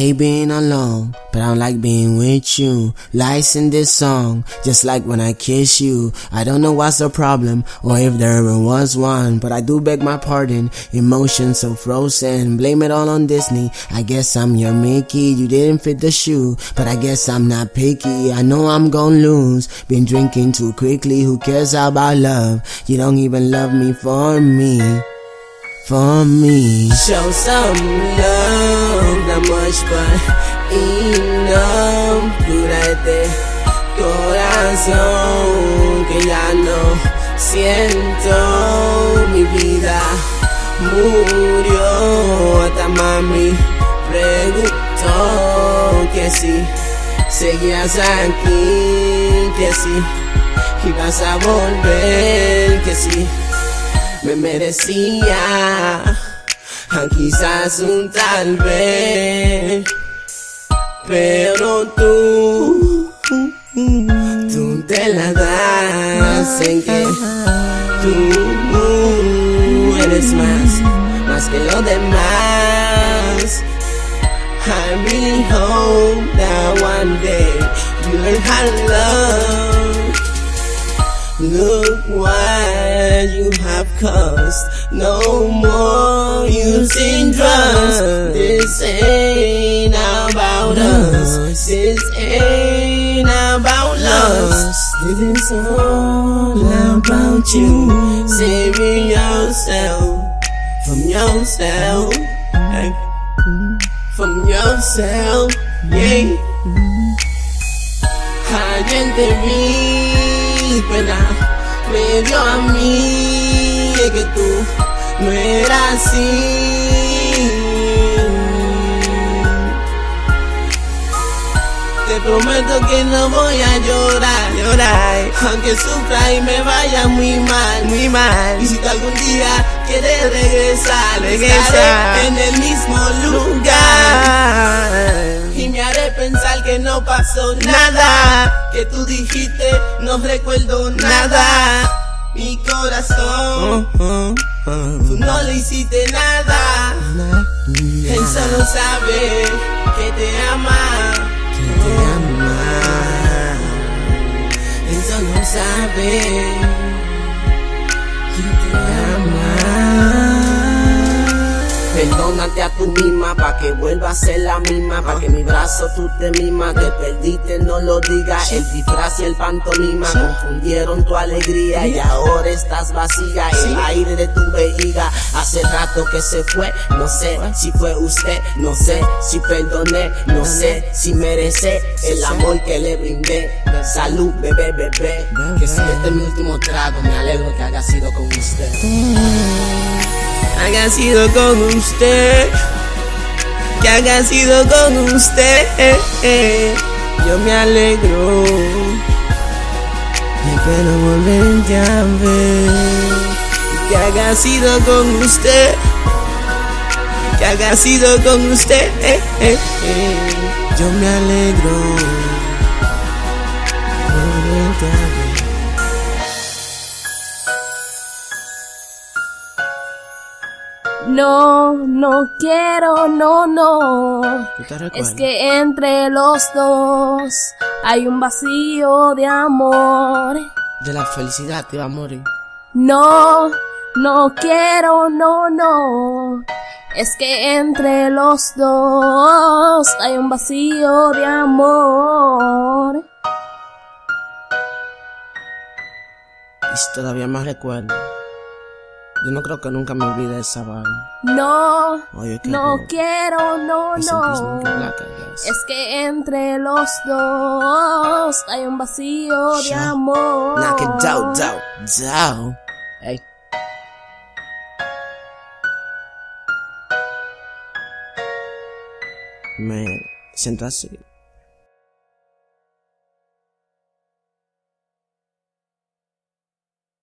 hate being alone, but I don't like being with you. Lies in this song, just like when I kiss you. I don't know what's the problem, or if there ever was one, but I do beg my pardon. Emotions so frozen, blame it all on Disney. I guess I'm your Mickey, you didn't fit the shoe, but I guess I'm not picky. I know I'm gonna lose. Been drinking too quickly, who cares about love? You don't even love me for me. For me. Show some love, much but enough. Cura este corazón que ya no siento. Mi vida murió. Hasta mami preguntó que si seguías aquí, que si ibas a volver, que si me merecía quizás un tal vez, pero tú, tú te la das en que tú eres más, más que lo demás. I really hope that one day you learn how to love. Look what you have caused. No more pushing drums. This ain't about us. This ain't about us. This is all about you. Saving yourself from yourself. Like, from yourself. Yeah. Hiding the reaper now. a mi que tú. No eras así. Te prometo que no voy a llorar, llorar, aunque sufra y me vaya muy mal, muy mal. Y si tú algún día quieres regresar, regresar en el mismo lugar. Y me haré pensar que no pasó nada, que tú dijiste no recuerdo nada. Mi corazón, tú no le hiciste nada. Él solo sabe que te ama. Que te ama. Él solo sabe que te ama. Perdónate a tu misma pa' que vuelva a ser la misma Pa' que mi brazo tú te misma Te perdiste, no lo digas El disfraz y el pantomima Confundieron tu alegría Y ahora estás vacía. El aire de tu vejiga Hace rato que se fue. No sé si fue usted No sé si perdoné No sé si merece El amor que le brindé. Salud, bebé, bebé Que si este es mi último trago. Me alegro que haya sido con usted haya sido con usted, que haya sido con usted. Yo me alegro, espero volverte a ver, que haya sido con usted, que haya sido con usted. Yo me alegro, volverte a ver. No, no quiero, no, no. ¿Tú te Es que entre los dos hay un vacío de amor. De la felicidad te iba a morir. No, no quiero, no, no. Es que entre los dos hay un vacío de amor. Y si todavía me recuerdo. Yo no creo que nunca me olvide de esa vaina. No, Oye, qué no quiero, no, no. Black. Es que entre los dos hay un vacío de amor. Knock it down, down, down. Hey. Me siento así.